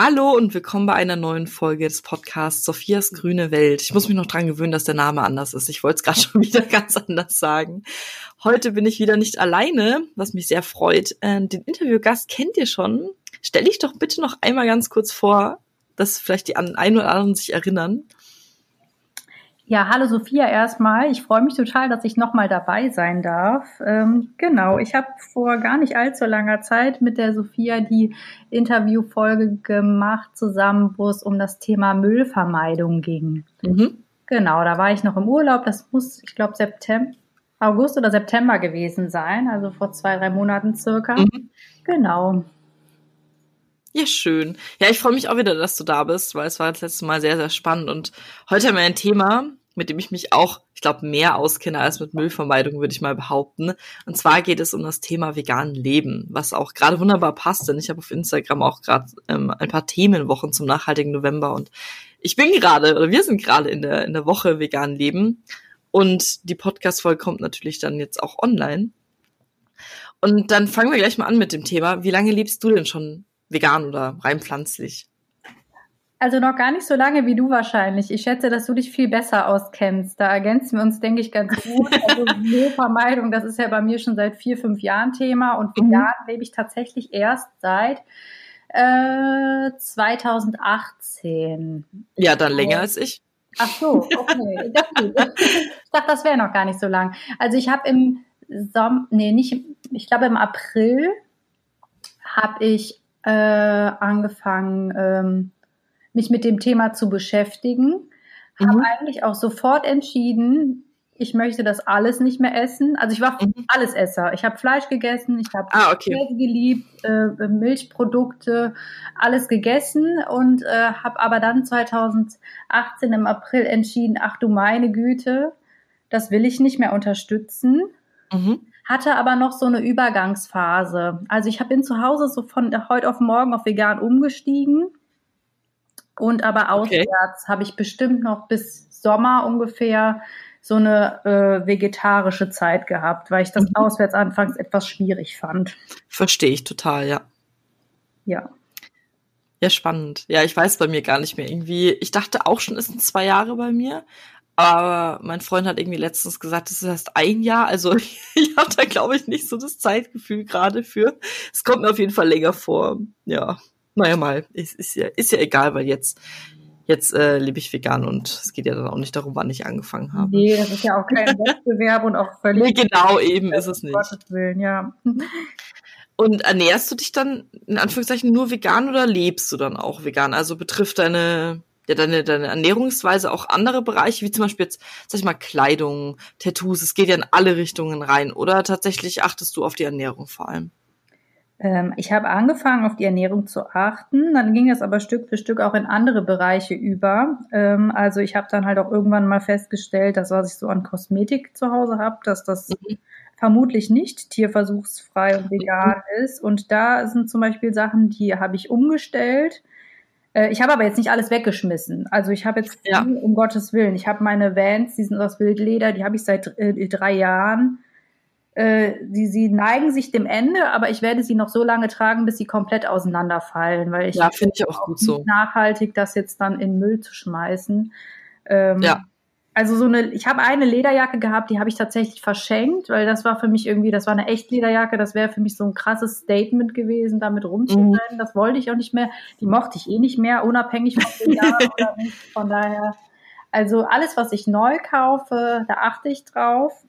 Hallo und willkommen bei einer neuen Folge des Podcasts Sophias grüne Welt. Ich muss mich noch dran gewöhnen, dass der Name anders ist. Ich wollte es gerade schon wieder ganz anders sagen. Heute bin ich wieder nicht alleine, was mich sehr freut. Äh, den Interviewgast kennt ihr schon. Stell dich doch bitte noch einmal ganz kurz vor, dass vielleicht die einen oder anderen sich erinnern. Ja, hallo Sophia erstmal. Ich freue mich total, dass ich nochmal dabei sein darf. Ähm, genau, ich habe vor gar nicht allzu langer Zeit mit der Sophia die Interviewfolge gemacht, zusammen, wo es um das Thema Müllvermeidung ging. Mhm. Genau, da war ich noch im Urlaub. Das muss, ich glaube, September, August oder September gewesen sein, also vor zwei, drei Monaten circa. Mhm. Genau. Ja, schön. Ja, ich freue mich auch wieder, dass du da bist, weil es war das letzte Mal sehr, sehr spannend. Und heute haben wir ein Thema, mit dem ich mich auch, ich glaube, mehr auskenne als mit Müllvermeidung, würde ich mal behaupten. Und zwar geht es um das Thema vegan Leben, was auch gerade wunderbar passt, denn ich habe auf Instagram auch gerade ähm, ein paar Themenwochen zum nachhaltigen November und ich bin gerade, oder wir sind gerade in der, in der Woche vegan Leben und die Podcast-Folge kommt natürlich dann jetzt auch online. Und dann fangen wir gleich mal an mit dem Thema. Wie lange lebst du denn schon vegan oder rein pflanzlich? Also noch gar nicht so lange wie du wahrscheinlich. Ich schätze, dass du dich viel besser auskennst. Da ergänzen wir uns, denke ich, ganz gut. Also Müllvermeidung, das ist ja bei mir schon seit vier, fünf Jahren Thema. Und mhm. vegan lebe ich tatsächlich erst seit äh, 2018. Ja, dann länger als ich. Ach so, okay. Ich dachte, das wäre noch gar nicht so lang. Also ich habe im Sommer, nee, nicht, ich glaube im April habe ich äh, angefangen, ähm, mich mit dem Thema zu beschäftigen. Mhm. Habe eigentlich auch sofort entschieden, ich möchte das alles nicht mehr essen. Also ich war mhm. Allesesser. Ich habe Fleisch gegessen, ich habe ah, okay. Käse geliebt, äh, Milchprodukte, alles gegessen und äh, habe aber dann 2018 im April entschieden, ach du meine Güte, das will ich nicht mehr unterstützen. Mhm. Hatte aber noch so eine Übergangsphase. Also ich habe bin zu Hause so von heute auf morgen auf vegan umgestiegen und aber auswärts okay. habe ich bestimmt noch bis Sommer ungefähr so eine äh, vegetarische Zeit gehabt, weil ich das mhm. auswärts anfangs etwas schwierig fand. Verstehe ich total, ja. Ja. Ja, spannend. Ja, ich weiß bei mir gar nicht mehr irgendwie. Ich dachte auch schon, es sind zwei Jahre bei mir. Aber mein Freund hat irgendwie letztens gesagt, es ist erst ein Jahr. Also ich habe da, glaube ich, nicht so das Zeitgefühl gerade für. Es kommt mir auf jeden Fall länger vor. Ja naja mal, ist, ist, ja, ist ja egal, weil jetzt, jetzt äh, lebe ich vegan und es geht ja dann auch nicht darum, wann ich angefangen habe. Nee, das ist ja auch kein Wettbewerb und auch völlig. Nee, genau, eben ist es nicht. Gottes Willen, ja. Und ernährst du dich dann in Anführungszeichen nur vegan oder lebst du dann auch vegan? Also betrifft deine, ja, deine, deine Ernährungsweise auch andere Bereiche, wie zum Beispiel jetzt, sag ich mal, Kleidung, Tattoos, es geht ja in alle Richtungen rein. Oder tatsächlich achtest du auf die Ernährung vor allem? Ähm, ich habe angefangen, auf die Ernährung zu achten. Dann ging es aber Stück für Stück auch in andere Bereiche über. Ähm, also ich habe dann halt auch irgendwann mal festgestellt, dass was ich so an Kosmetik zu Hause habe, dass das mhm. vermutlich nicht tierversuchsfrei und vegan mhm. ist. Und da sind zum Beispiel Sachen, die habe ich umgestellt. Äh, ich habe aber jetzt nicht alles weggeschmissen. Also ich habe jetzt, ja. um Gottes Willen, ich habe meine Vans, die sind aus Wildleder, die habe ich seit äh, drei Jahren äh, sie, sie neigen sich dem Ende, aber ich werde sie noch so lange tragen, bis sie komplett auseinanderfallen, weil ich ja, finde ich auch gut so nachhaltig, das jetzt dann in Müll zu schmeißen. Ähm, ja. Also so eine, ich habe eine Lederjacke gehabt, die habe ich tatsächlich verschenkt, weil das war für mich irgendwie, das war eine echt Lederjacke, das wäre für mich so ein krasses Statement gewesen, damit rumzurennen. Mhm. Das wollte ich auch nicht mehr. Die mochte ich eh nicht mehr, unabhängig von dem Jahr oder nicht. Von daher, also alles, was ich neu kaufe, da achte ich drauf.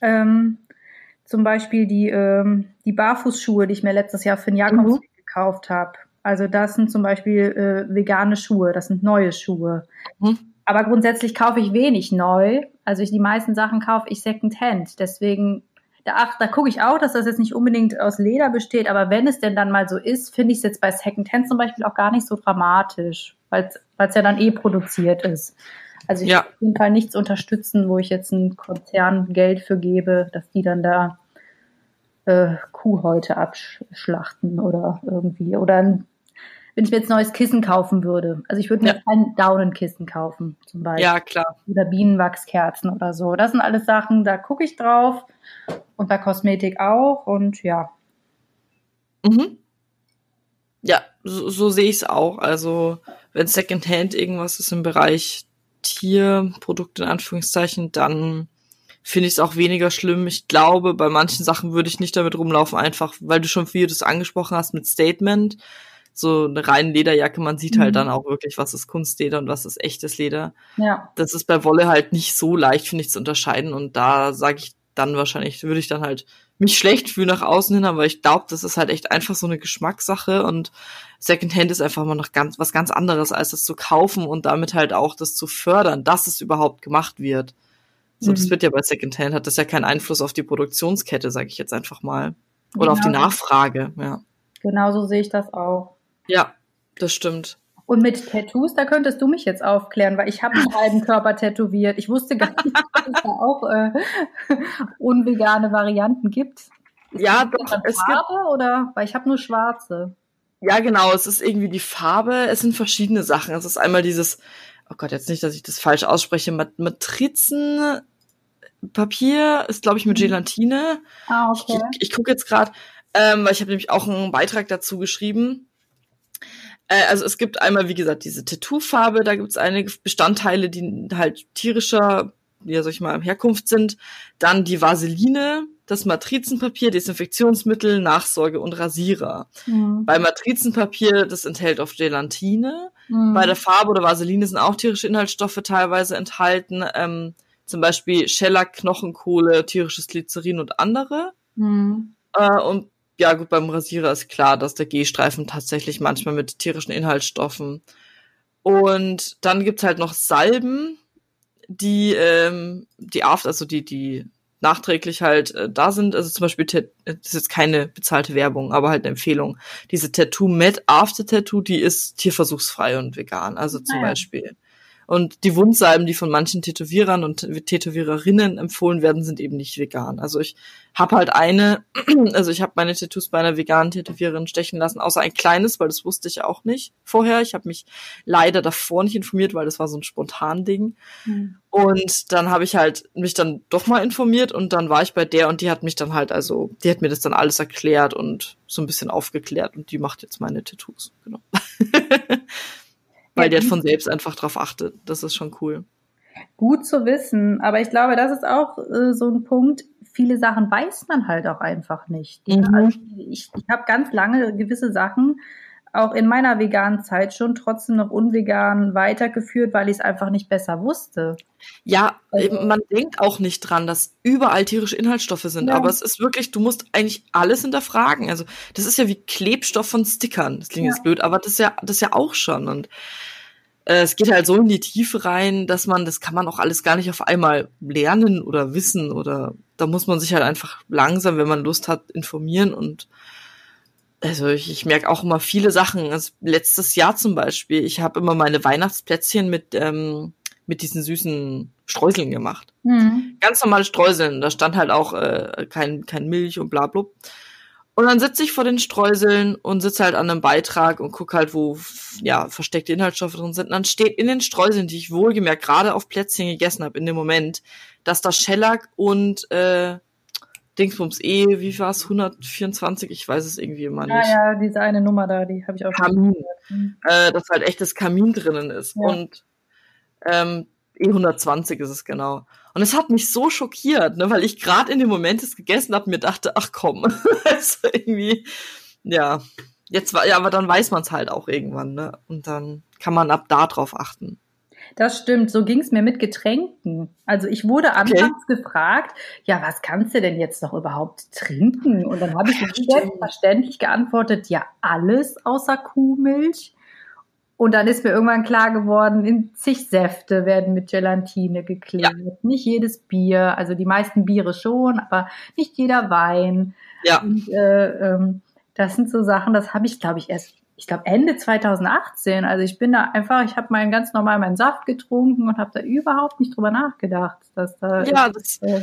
Ähm, zum Beispiel die, ähm, die Barfußschuhe, die ich mir letztes Jahr für den Jakobsweg mhm. gekauft habe. Also das sind zum Beispiel äh, vegane Schuhe, das sind neue Schuhe. Mhm. Aber grundsätzlich kaufe ich wenig neu. Also ich, die meisten Sachen kaufe ich Secondhand. Deswegen, da, ach, da gucke ich auch, dass das jetzt nicht unbedingt aus Leder besteht. Aber wenn es denn dann mal so ist, finde ich es jetzt bei Secondhand zum Beispiel auch gar nicht so dramatisch, weil es ja dann eh produziert ist. Also ich ja. auf jeden Fall nichts unterstützen, wo ich jetzt einen Konzern Geld für gebe, dass die dann da äh, Kuhhäute abschlachten oder irgendwie. Oder ein, wenn ich mir jetzt neues Kissen kaufen würde. Also ich würde mir ja. kein Daunenkissen kaufen, zum Beispiel. Ja, klar. Oder Bienenwachskerzen oder so. Das sind alles Sachen, da gucke ich drauf. Und bei Kosmetik auch. Und ja. Mhm. Ja, so, so sehe ich es auch. Also wenn Secondhand irgendwas ist im Bereich Tierprodukte in Anführungszeichen, dann finde ich es auch weniger schlimm. Ich glaube, bei manchen Sachen würde ich nicht damit rumlaufen, einfach weil du schon viel das angesprochen hast mit Statement. So eine reine Lederjacke, man sieht halt mhm. halt dann auch wirklich, was ist Kunstleder und was ist echtes Leder. Ja. Das ist bei Wolle halt nicht so leicht, finde ich, zu unterscheiden. Und da sage ich dann wahrscheinlich, würde ich dann halt mich schlecht fühlen nach außen hin, aber ich glaube, das ist halt echt einfach so eine Geschmackssache und Secondhand ist einfach mal noch ganz was ganz anderes, als das zu kaufen und damit halt auch das zu fördern, dass es überhaupt gemacht wird. So, mhm. das wird ja bei Secondhand, hat das ja keinen Einfluss auf die Produktionskette, sage ich jetzt einfach mal. Oder genau. auf die. Nachfrage, ja. Genau so sehe ich das auch. Ja, das stimmt. Und mit Tattoos, da könntest du mich jetzt aufklären, weil ich habe einen halben Körper tätowiert. Ich wusste gar nicht, dass es da auch äh, unvegane Varianten gibt. Ja, doch. Es Farbe gibt, oder? Weil ich habe nur schwarze. Ja, genau. Es ist irgendwie die Farbe. Es sind verschiedene Sachen. Es ist einmal dieses, oh Gott, jetzt nicht, dass ich das falsch ausspreche, Matrizenpapier ist, glaube ich, mit mhm. Gelatine. Ah, okay. Ich, ich gucke jetzt gerade, ähm, weil ich habe nämlich auch einen Beitrag dazu geschrieben. Äh, also es gibt einmal, wie gesagt, diese Tattoo-Farbe, da gibt es einige Bestandteile, die halt tierischer, ja, sag ich mal, Herkunft sind. Dann die Vaseline, das Matrizenpapier, Desinfektionsmittel, Nachsorge und Rasierer. Mhm. Bei Matrizenpapier, das enthält oft Gelatine. Mhm. Bei der Farbe oder Vaseline sind auch tierische Inhaltsstoffe teilweise enthalten. Ähm, zum Beispiel Shellac, Knochenkohle, tierisches Glycerin und andere. Mhm. Äh, und ja gut, beim Rasierer ist klar, dass der G-Streifen tatsächlich manchmal mit tierischen Inhaltsstoffen. Und dann gibt's halt noch Salben, die, ähm, die Aft, also die, die nachträglich halt äh, da sind. Also zum Beispiel, das ist jetzt keine bezahlte Werbung, aber halt eine Empfehlung. Diese Tattoo Med After Tattoo, die ist tierversuchsfrei und vegan. Also zum ah, ja. Beispiel und die Wundsalben, die von manchen Tätowierern und Tätowiererinnen empfohlen werden, sind eben nicht vegan. Also ich habe halt eine, also ich habe meine Tattoos bei einer veganen Tätowiererin stechen lassen, außer ein kleines, weil das wusste ich auch nicht vorher. Ich habe mich leider davor nicht informiert, weil das war so ein spontan Ding. Mhm. Und dann habe ich halt mich dann doch mal informiert und dann war ich bei der und die hat mich dann halt, also die hat mir das dann alles erklärt und so ein bisschen aufgeklärt und die macht jetzt meine Tattoos. Genau. weil ja, der von selbst einfach drauf achtet. Das ist schon cool. Gut zu wissen, aber ich glaube, das ist auch äh, so ein Punkt. Viele Sachen weiß man halt auch einfach nicht. Mhm. Also ich, ich habe ganz lange gewisse Sachen auch in meiner veganen Zeit schon trotzdem noch unvegan weitergeführt, weil ich es einfach nicht besser wusste. Ja, also, man denkt auch nicht dran, dass überall tierische Inhaltsstoffe sind, ja. aber es ist wirklich, du musst eigentlich alles hinterfragen. Also das ist ja wie Klebstoff von Stickern. Das klingt ja. jetzt blöd, aber das ist ja, das ist ja auch schon. Und äh, es geht halt so in die Tiefe rein, dass man, das kann man auch alles gar nicht auf einmal lernen oder wissen oder da muss man sich halt einfach langsam, wenn man Lust hat, informieren und also ich, ich merke auch immer viele Sachen. Also letztes Jahr zum Beispiel, ich habe immer meine Weihnachtsplätzchen mit, ähm, mit diesen süßen Streuseln gemacht. Mhm. Ganz normale Streuseln. Da stand halt auch äh, kein, kein Milch und bla bla. Und dann sitze ich vor den Streuseln und sitze halt an einem Beitrag und gucke halt, wo ja versteckte Inhaltsstoffe drin sind. Und dann steht in den Streuseln, die ich wohlgemerkt gerade auf Plätzchen gegessen habe in dem Moment, dass da Shellac und äh, Dingsbums E, wie war es, 124, ich weiß es irgendwie immer nicht. Ja, ja, diese eine Nummer da, die habe ich auch Kamin, mhm. äh, dass halt echtes Kamin drinnen ist. Ja. Und ähm, E120 ist es genau. Und es hat mich so schockiert, ne, weil ich gerade in dem Moment es gegessen habe, mir dachte, ach komm, also irgendwie, ja, jetzt war, ja, aber dann weiß man es halt auch irgendwann, ne? Und dann kann man ab da drauf achten. Das stimmt, so ging es mir mit Getränken. Also ich wurde anfangs okay. gefragt, ja, was kannst du denn jetzt noch überhaupt trinken? Und dann habe ich selbstverständlich geantwortet, ja, alles außer Kuhmilch. Und dann ist mir irgendwann klar geworden, in zig Säfte werden mit Gelatine geklebt. Ja. Nicht jedes Bier, also die meisten Biere schon, aber nicht jeder Wein. Ja. Und, äh, ähm, das sind so Sachen, das habe ich, glaube ich, erst ich glaube Ende 2018. Also ich bin da einfach, ich habe meinen ganz normal meinen Saft getrunken und habe da überhaupt nicht drüber nachgedacht, dass da ja das äh,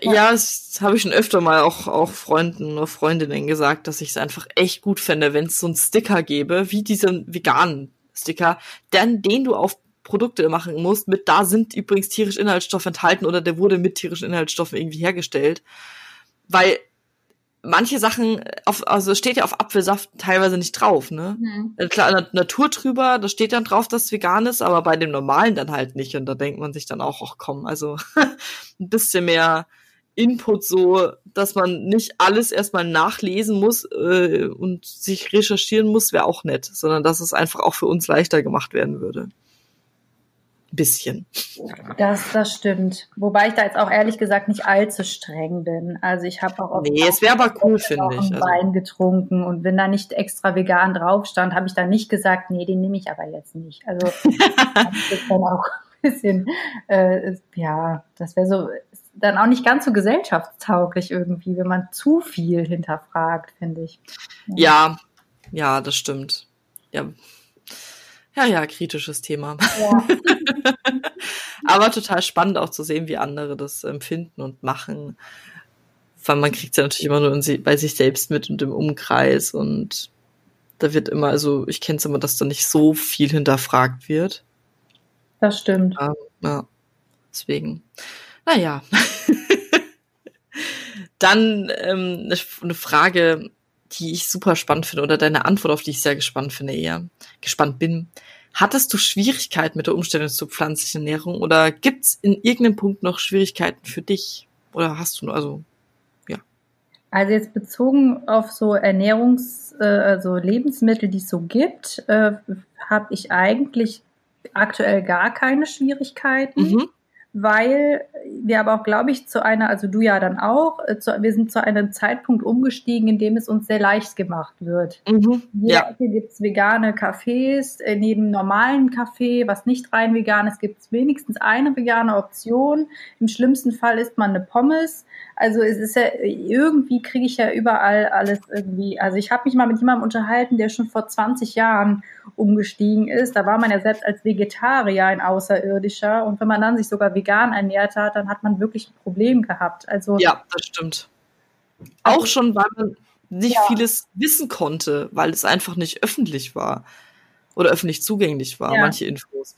ja, das habe ich schon öfter mal auch auch Freunden oder Freundinnen gesagt, dass ich es einfach echt gut fände, wenn es so einen Sticker gäbe, wie diesen veganen Sticker, dann den du auf Produkte machen musst, mit da sind übrigens tierische Inhaltsstoffe enthalten oder der wurde mit tierischen Inhaltsstoffen irgendwie hergestellt, weil manche Sachen, auf, also steht ja auf Apfelsaft teilweise nicht drauf, ne? Mhm. Klar, Naturtrüber, da steht dann drauf, dass es vegan ist, aber bei dem normalen dann halt nicht. Und da denkt man sich dann auch, ach komm, also ein bisschen mehr Input so, dass man nicht alles erstmal nachlesen muss äh, und sich recherchieren muss, wäre auch nett, sondern dass es einfach auch für uns leichter gemacht werden würde bisschen. Das, das stimmt. Wobei ich da jetzt auch ehrlich gesagt nicht allzu streng bin. Also ich habe auch Nee, es wäre aber cool, finde ich. Also. Wein getrunken und wenn da nicht extra vegan drauf stand, habe ich dann nicht gesagt, nee, den nehme ich aber jetzt nicht. Also das ist dann auch ein bisschen, äh, ja, das wäre so dann auch nicht ganz so gesellschaftstauglich irgendwie, wenn man zu viel hinterfragt, finde ich. Ja, ja, das stimmt. Ja, ja, ja, kritisches Thema. Ja. Aber total spannend auch zu sehen, wie andere das empfinden und machen. Weil man kriegt es ja natürlich immer nur bei sich selbst mit und im Umkreis und da wird immer, also ich kenne es immer, dass da nicht so viel hinterfragt wird. Das stimmt. Ja, ja. deswegen. Naja. Dann ähm, eine Frage, die ich super spannend finde, oder deine Antwort, auf die ich sehr gespannt finde, eher gespannt bin. Hattest du Schwierigkeiten mit der Umstellung zur pflanzlichen Ernährung oder gibt's in irgendeinem Punkt noch Schwierigkeiten für dich? Oder hast du nur, also, ja. Also jetzt bezogen auf so Ernährungs-, äh, also Lebensmittel, die es so gibt, äh, habe ich eigentlich aktuell gar keine Schwierigkeiten. Mhm weil wir aber auch, glaube ich, zu einer, also du ja dann auch, äh, zu, wir sind zu einem Zeitpunkt umgestiegen, in dem es uns sehr leicht gemacht wird. Mhm, ja. Hier gibt es vegane Cafés, äh, neben normalen Kaffee, was nicht rein vegan ist, gibt es wenigstens eine vegane Option. Im schlimmsten Fall isst man eine Pommes. Also es ist ja, irgendwie kriege ich ja überall alles irgendwie. Also ich habe mich mal mit jemandem unterhalten, der schon vor 20 Jahren umgestiegen ist. Da war man ja selbst als Vegetarier ein Außerirdischer. Und wenn man dann sich sogar vegan ernährt hat, dann hat man wirklich ein Problem gehabt. Also ja, das stimmt. Auch also, schon, weil man nicht ja. vieles wissen konnte, weil es einfach nicht öffentlich war oder öffentlich zugänglich war, ja. manche Infos.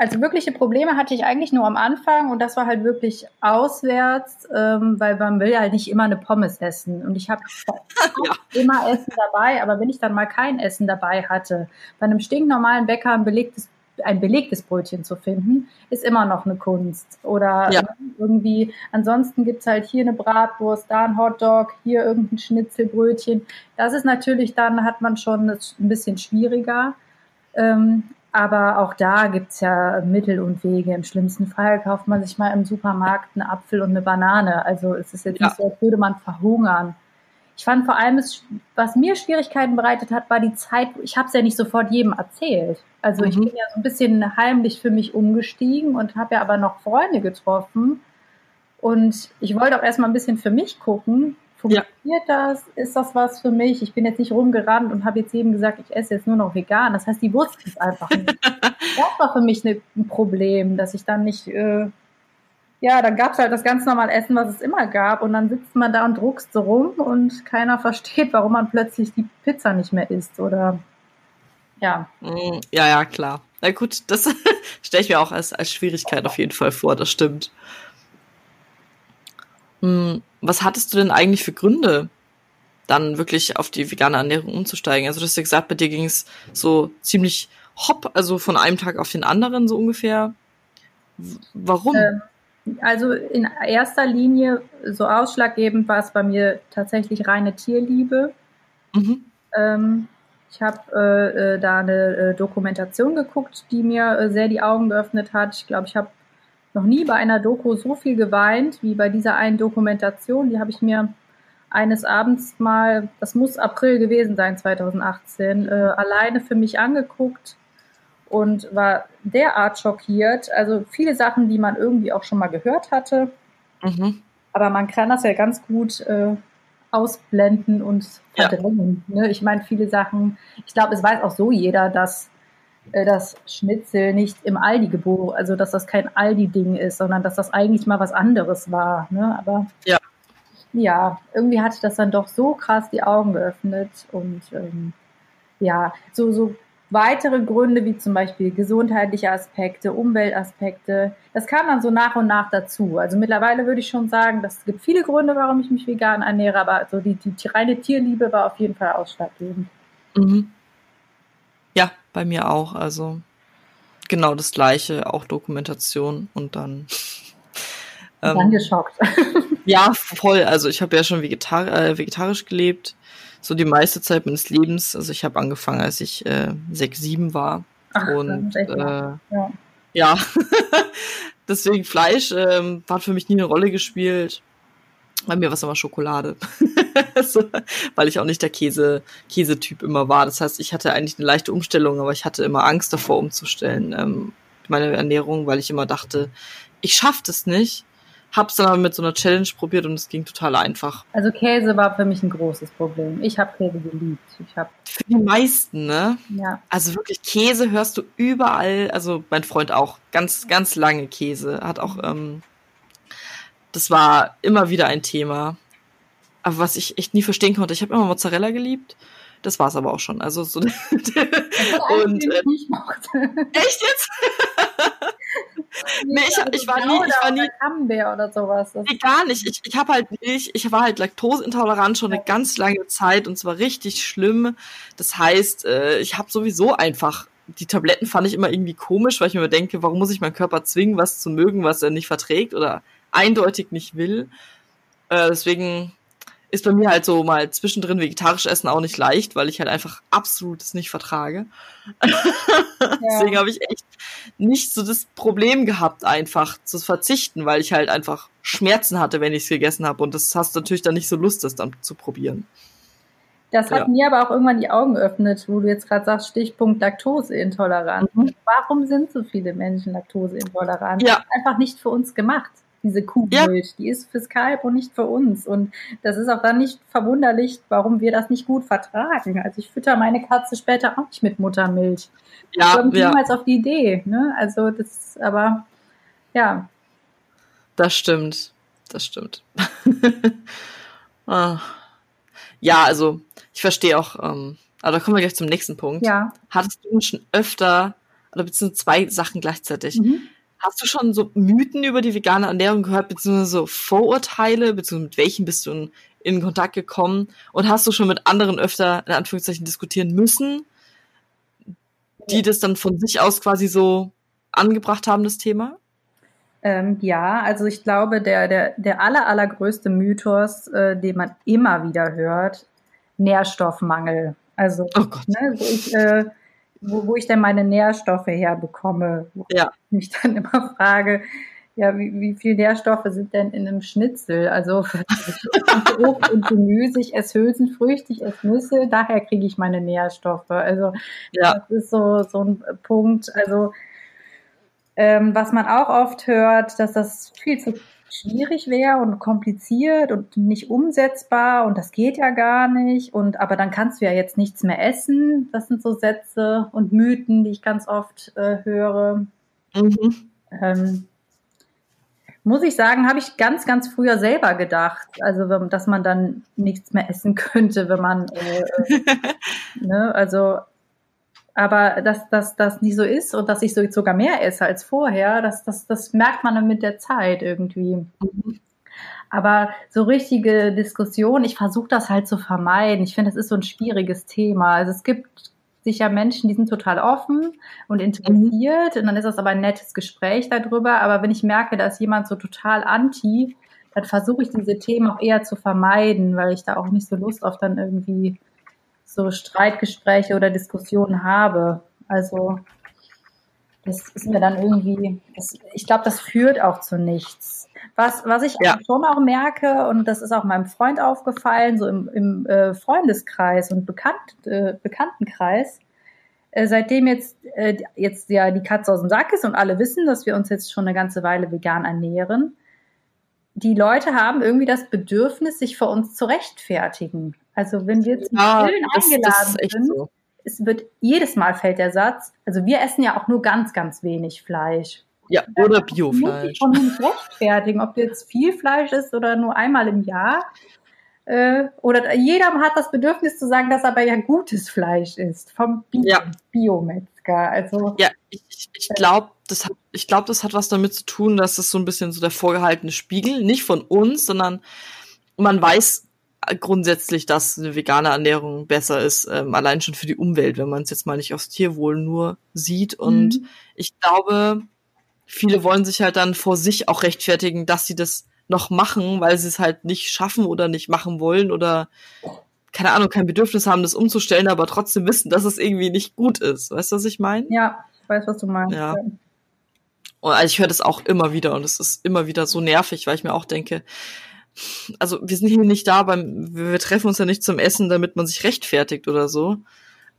Also wirkliche Probleme hatte ich eigentlich nur am Anfang und das war halt wirklich auswärts, ähm, weil man will ja halt nicht immer eine Pommes essen. Und ich habe ja. immer Essen dabei, aber wenn ich dann mal kein Essen dabei hatte, bei einem stinknormalen Bäcker ein belegtes, ein belegtes Brötchen zu finden, ist immer noch eine Kunst. Oder ja. irgendwie, ansonsten gibt's halt hier eine Bratwurst, da ein Hotdog, hier irgendein Schnitzelbrötchen. Das ist natürlich dann, hat man schon ein bisschen schwieriger. Ähm, aber auch da gibt's ja Mittel und Wege. Im schlimmsten Fall kauft man sich mal im Supermarkt einen Apfel und eine Banane. Also es ist jetzt ja. nicht so, als würde man verhungern. Ich fand vor allem, was mir Schwierigkeiten bereitet hat, war die Zeit, ich habe es ja nicht sofort jedem erzählt. Also mhm. ich bin ja so ein bisschen heimlich für mich umgestiegen und habe ja aber noch Freunde getroffen. Und ich wollte auch erstmal ein bisschen für mich gucken, Funktioniert ja. das? Ist das was für mich? Ich bin jetzt nicht rumgerannt und habe jetzt jedem gesagt, ich esse jetzt nur noch vegan. Das heißt, die wussten es einfach nicht. das war für mich ne, ein Problem, dass ich dann nicht, äh, ja, dann gab es halt das ganz normale Essen, was es immer gab. Und dann sitzt man da und druckst so rum und keiner versteht, warum man plötzlich die Pizza nicht mehr isst oder ja. Mm, ja, ja, klar. Na gut, das stelle ich mir auch als, als Schwierigkeit auf jeden Fall vor, das stimmt. Hm, was hattest du denn eigentlich für Gründe, dann wirklich auf die vegane Ernährung umzusteigen? Also du hast ja gesagt, bei dir ging es so ziemlich hopp, also von einem Tag auf den anderen so ungefähr. Warum? Ähm, also in erster Linie so ausschlaggebend war es bei mir tatsächlich reine Tierliebe. Mhm. Ähm, ich habe äh, äh, da eine äh, Dokumentation geguckt, die mir äh, sehr die Augen geöffnet hat. Ich glaube, ich habe noch nie bei einer Doku so viel geweint wie bei dieser einen Dokumentation. Die habe ich mir eines Abends mal, das muss April gewesen sein, 2018, äh, alleine für mich angeguckt und war derart schockiert. Also viele Sachen, die man irgendwie auch schon mal gehört hatte. Mhm. Aber man kann das ja ganz gut äh, ausblenden und verdrängen. Ja. Ne? Ich meine, viele Sachen, ich glaube, es weiß auch so jeder, dass äh, das Schnitzel nicht im Aldi geboren, also dass das kein Aldi-Ding ist, sondern dass das eigentlich mal was anderes war. Ne? Aber ja. ja, irgendwie hat das dann doch so krass die Augen geöffnet und ähm, ja, so, so weitere Gründe, wie zum Beispiel gesundheitliche Aspekte, Umweltaspekte. Das kam dann so nach und nach dazu. Also mittlerweile würde ich schon sagen, es gibt viele Gründe, warum ich mich vegan ernähre, aber also die, die reine Tierliebe war auf jeden Fall ausschlaggebend. Mhm. Ja, bei mir auch. Also genau das Gleiche, auch Dokumentation und dann. Ähm, dann geschockt. ja, voll. Also ich habe ja schon vegetar äh, vegetarisch gelebt so die meiste Zeit meines Lebens. Also ich habe angefangen, als ich äh, sechs, sieben war. Ach, und äh, ja, ja. deswegen Fleisch ähm, hat für mich nie eine Rolle gespielt. Bei mir war es immer Schokolade. so, weil ich auch nicht der Käse, Käsetyp immer war. Das heißt, ich hatte eigentlich eine leichte Umstellung, aber ich hatte immer Angst davor umzustellen, ähm, meine Ernährung, weil ich immer dachte, ich schaff das nicht. Hab's dann aber mit so einer Challenge probiert und es ging total einfach. Also Käse war für mich ein großes Problem. Ich habe Käse geliebt. Ich hab für die meisten, ne? Ja. Also wirklich Käse hörst du überall. Also mein Freund auch ganz, ganz lange Käse hat auch. Ähm, das war immer wieder ein Thema. Aber was ich echt nie verstehen konnte, ich habe immer Mozzarella geliebt. Das war's aber auch schon. Also so. und äh, echt jetzt? nee, ich, ich, war nie, ich war nie Camembert oder sowas. Nee, gar nicht. Ich, ich habe halt nicht, ich war halt laktoseintolerant schon eine ganz lange Zeit und zwar richtig schlimm. Das heißt, äh, ich habe sowieso einfach die Tabletten fand ich immer irgendwie komisch, weil ich mir denke, warum muss ich meinen Körper zwingen, was zu mögen, was er nicht verträgt oder eindeutig nicht will. Äh, deswegen ist bei mir halt so mal zwischendrin vegetarisch essen auch nicht leicht, weil ich halt einfach absolut es nicht vertrage. Ja. Deswegen habe ich echt nicht so das Problem gehabt, einfach zu verzichten, weil ich halt einfach Schmerzen hatte, wenn ich es gegessen habe. Und das hast du natürlich dann nicht so Lust, das dann zu probieren. Das hat ja. mir aber auch irgendwann die Augen geöffnet, wo du jetzt gerade sagst, Stichpunkt Laktoseintoleranz. Mhm. Warum sind so viele Menschen laktoseintolerant? Ja. Das ist einfach nicht für uns gemacht diese Kuhmilch. Ja. Die ist fürs Kalb und nicht für uns. Und das ist auch dann nicht verwunderlich, warum wir das nicht gut vertragen. Also ich fütter meine Katze später auch nicht mit Muttermilch. Ja, ich komme ja. niemals auf die Idee. Ne? Also das, aber ja. Das stimmt. Das stimmt. ah. Ja, also ich verstehe auch, ähm, aber da kommen wir gleich zum nächsten Punkt. Ja. Hattest du schon öfter, oder beziehungsweise zwei Sachen gleichzeitig, mhm Hast du schon so Mythen über die vegane Ernährung gehört, beziehungsweise so Vorurteile, beziehungsweise mit welchen bist du in, in Kontakt gekommen? Und hast du schon mit anderen öfter, in Anführungszeichen, diskutieren müssen, die das dann von sich aus quasi so angebracht haben, das Thema? Ähm, ja, also ich glaube, der, der, der aller, allergrößte Mythos, äh, den man immer wieder hört, Nährstoffmangel. Also, oh ne, ich äh, wo, wo ich denn meine Nährstoffe herbekomme. Wo ja. ich mich dann immer frage, ja, wie, wie viel Nährstoffe sind denn in einem Schnitzel? Also Obst und Gemüse, ich esse Hülsenfrüchte, ich esse Nüsse, daher kriege ich meine Nährstoffe. Also ja. das ist so, so ein Punkt. Also ähm, was man auch oft hört, dass das viel zu schwierig wäre und kompliziert und nicht umsetzbar und das geht ja gar nicht und aber dann kannst du ja jetzt nichts mehr essen. Das sind so Sätze und Mythen, die ich ganz oft äh, höre. Mhm. Ähm, muss ich sagen, habe ich ganz, ganz früher selber gedacht. Also, dass man dann nichts mehr essen könnte, wenn man, äh, äh ne, also aber dass das dass nicht so ist und dass ich so sogar mehr esse als vorher, das, das, das merkt man dann mit der Zeit irgendwie. Aber so richtige Diskussion, ich versuche das halt zu vermeiden. Ich finde, das ist so ein schwieriges Thema. Also es gibt sicher Menschen, die sind total offen und interessiert und dann ist das aber ein nettes Gespräch darüber. Aber wenn ich merke, da ist jemand so total anti, dann versuche ich diese Themen auch eher zu vermeiden, weil ich da auch nicht so Lust auf dann irgendwie so Streitgespräche oder Diskussionen habe. Also das ist mir dann irgendwie, das, ich glaube, das führt auch zu nichts. Was, was ich ja. schon auch merke, und das ist auch meinem Freund aufgefallen, so im, im äh, Freundeskreis und Bekannt, äh, Bekanntenkreis, äh, seitdem jetzt, äh, jetzt ja die Katze aus dem Sack ist und alle wissen, dass wir uns jetzt schon eine ganze Weile vegan ernähren, die Leute haben irgendwie das Bedürfnis, sich vor uns zu rechtfertigen. Also wenn wir zum ja, Grillen eingeladen das sind, so. es wird jedes Mal fällt der Satz, also wir essen ja auch nur ganz, ganz wenig Fleisch. Ja, oder Biofleisch. Ich muss nicht rechtfertigen, ob jetzt viel Fleisch ist oder nur einmal im Jahr. Äh, oder jeder hat das Bedürfnis zu sagen, dass aber ja gutes Fleisch ist vom Bio, ja. Biometzger. Also ja, ich, ich glaube, das hat, ich glaube, das hat was damit zu tun, dass es so ein bisschen so der vorgehaltene Spiegel, nicht von uns, sondern man weiß grundsätzlich, dass eine vegane Ernährung besser ist, ähm, allein schon für die Umwelt, wenn man es jetzt mal nicht aufs Tierwohl nur sieht. Und mhm. ich glaube, viele wollen sich halt dann vor sich auch rechtfertigen, dass sie das noch machen, weil sie es halt nicht schaffen oder nicht machen wollen oder keine Ahnung, kein Bedürfnis haben, das umzustellen, aber trotzdem wissen, dass es irgendwie nicht gut ist. Weißt du, was ich meine? Ja, ich weiß, was du meinst. Ja. Und also ich höre das auch immer wieder und es ist immer wieder so nervig, weil ich mir auch denke, also wir sind hier nicht da beim, wir treffen uns ja nicht zum Essen, damit man sich rechtfertigt oder so,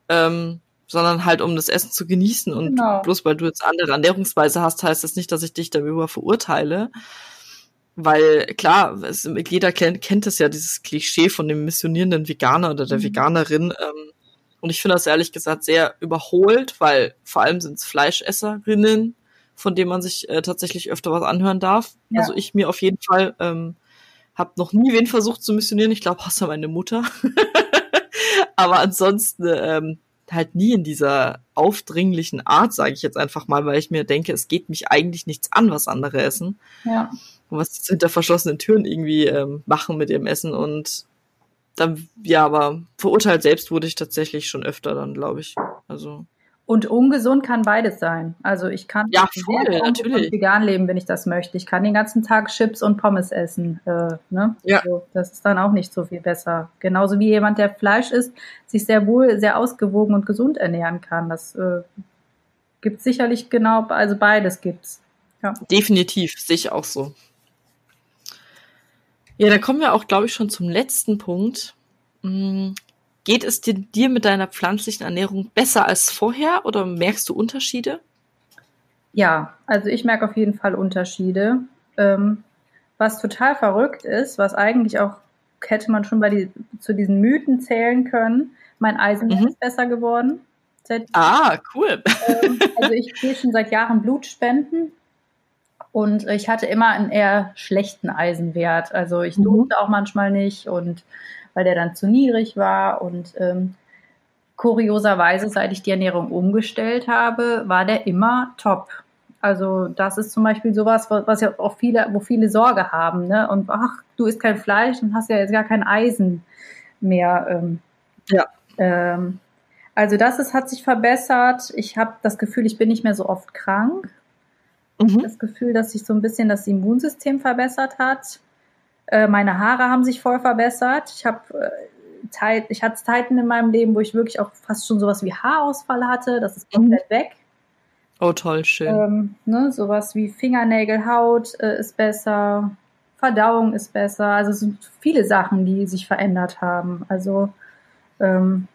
ähm, sondern halt um das Essen zu genießen und genau. bloß weil du jetzt andere Ernährungsweise hast, heißt das nicht, dass ich dich darüber verurteile. Weil klar, es, jeder kennt, kennt es ja, dieses Klischee von dem missionierenden Veganer oder der mhm. Veganerin. Ähm, und ich finde das ehrlich gesagt sehr überholt, weil vor allem sind es Fleischesserinnen, von denen man sich äh, tatsächlich öfter was anhören darf. Ja. Also ich mir auf jeden Fall ähm, hab noch nie wen versucht zu missionieren. Ich glaube, außer meine Mutter. Aber ansonsten ähm, halt nie in dieser aufdringlichen Art, sage ich jetzt einfach mal, weil ich mir denke, es geht mich eigentlich nichts an, was andere essen. Ja. Und was sie hinter verschlossenen Türen irgendwie ähm, machen mit ihrem Essen. Und dann, ja, aber verurteilt selbst wurde ich tatsächlich schon öfter dann, glaube ich. Also. Und ungesund kann beides sein. Also ich kann ja, voll, natürlich. vegan leben, wenn ich das möchte. Ich kann den ganzen Tag Chips und Pommes essen. Äh, ne? Ja. Also das ist dann auch nicht so viel besser. Genauso wie jemand, der Fleisch isst, sich sehr wohl, sehr ausgewogen und gesund ernähren kann. Das äh, gibt sicherlich genau, also beides gibt's. Ja. Definitiv, sehe ich auch so. Ja, da kommen wir auch, glaube ich, schon zum letzten Punkt. Geht es dir, dir mit deiner pflanzlichen Ernährung besser als vorher oder merkst du Unterschiede? Ja, also ich merke auf jeden Fall Unterschiede. Ähm, was total verrückt ist, was eigentlich auch hätte man schon bei die, zu diesen Mythen zählen können. Mein Eisen mhm. ist besser geworden. Seit, ah, cool. Ähm, also ich gehe schon seit Jahren Blut spenden und ich hatte immer einen eher schlechten Eisenwert. Also ich mhm. durfte auch manchmal nicht und weil der dann zu niedrig war. Und ähm, kurioserweise, seit ich die Ernährung umgestellt habe, war der immer top. Also das ist zum Beispiel sowas, was ja auch viele, wo viele Sorge haben. Ne? Und ach, du isst kein Fleisch und hast ja jetzt gar kein Eisen mehr. Ähm, ja. Ähm, also das ist, hat sich verbessert. Ich habe das Gefühl, ich bin nicht mehr so oft krank. Mhm. Das Gefühl, dass sich so ein bisschen das Immunsystem verbessert hat. Äh, meine Haare haben sich voll verbessert. Ich habe äh, ich hatte Zeiten in meinem Leben, wo ich wirklich auch fast schon sowas wie Haarausfall hatte. Das ist komplett mhm. weg. Oh, toll, schön. Ähm, ne, sowas wie Fingernägel, Haut äh, ist besser, Verdauung ist besser. Also es sind viele Sachen, die sich verändert haben. Also ähm,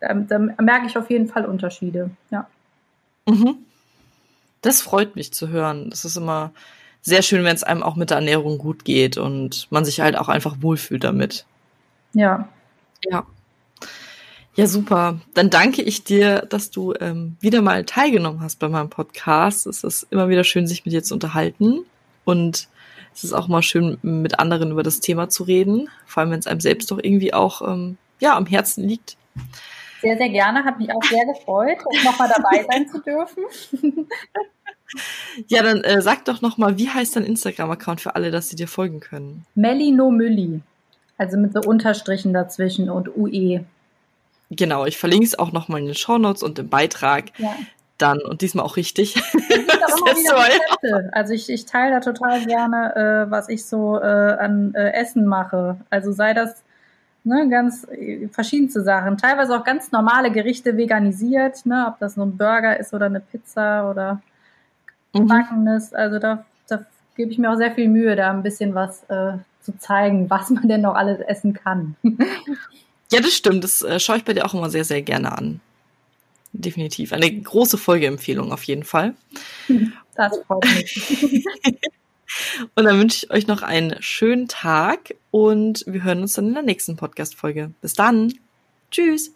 da, da merke ich auf jeden Fall Unterschiede, ja. Mhm. Das freut mich zu hören. Das ist immer, sehr schön, wenn es einem auch mit der Ernährung gut geht und man sich halt auch einfach wohlfühlt damit. Ja. Ja. Ja, super. Dann danke ich dir, dass du ähm, wieder mal teilgenommen hast bei meinem Podcast. Es ist immer wieder schön, sich mit dir zu unterhalten. Und es ist auch mal schön, mit anderen über das Thema zu reden. Vor allem, wenn es einem selbst doch irgendwie auch ähm, ja, am Herzen liegt. Sehr, sehr gerne. Hat mich auch sehr gefreut, nochmal dabei sein zu dürfen. Ja, dann äh, sag doch noch mal, wie heißt dein Instagram-Account für alle, dass sie dir folgen können? Melino Mülli. Also mit so Unterstrichen dazwischen und UE. Genau, ich verlinke es auch noch mal in den Shownotes und im Beitrag. Ja. Dann und diesmal auch richtig. also ich, ich teile da total gerne, äh, was ich so äh, an äh, Essen mache. Also sei das ne, ganz äh, verschiedenste Sachen. Teilweise auch ganz normale Gerichte veganisiert, ne, ob das nur ein Burger ist oder eine Pizza oder Mhm. Also da, da gebe ich mir auch sehr viel Mühe, da ein bisschen was äh, zu zeigen, was man denn noch alles essen kann. ja, das stimmt. Das äh, schaue ich bei dir auch immer sehr, sehr gerne an. Definitiv. Eine große Folgeempfehlung auf jeden Fall. Das freut mich. und dann wünsche ich euch noch einen schönen Tag und wir hören uns dann in der nächsten Podcast-Folge. Bis dann. Tschüss.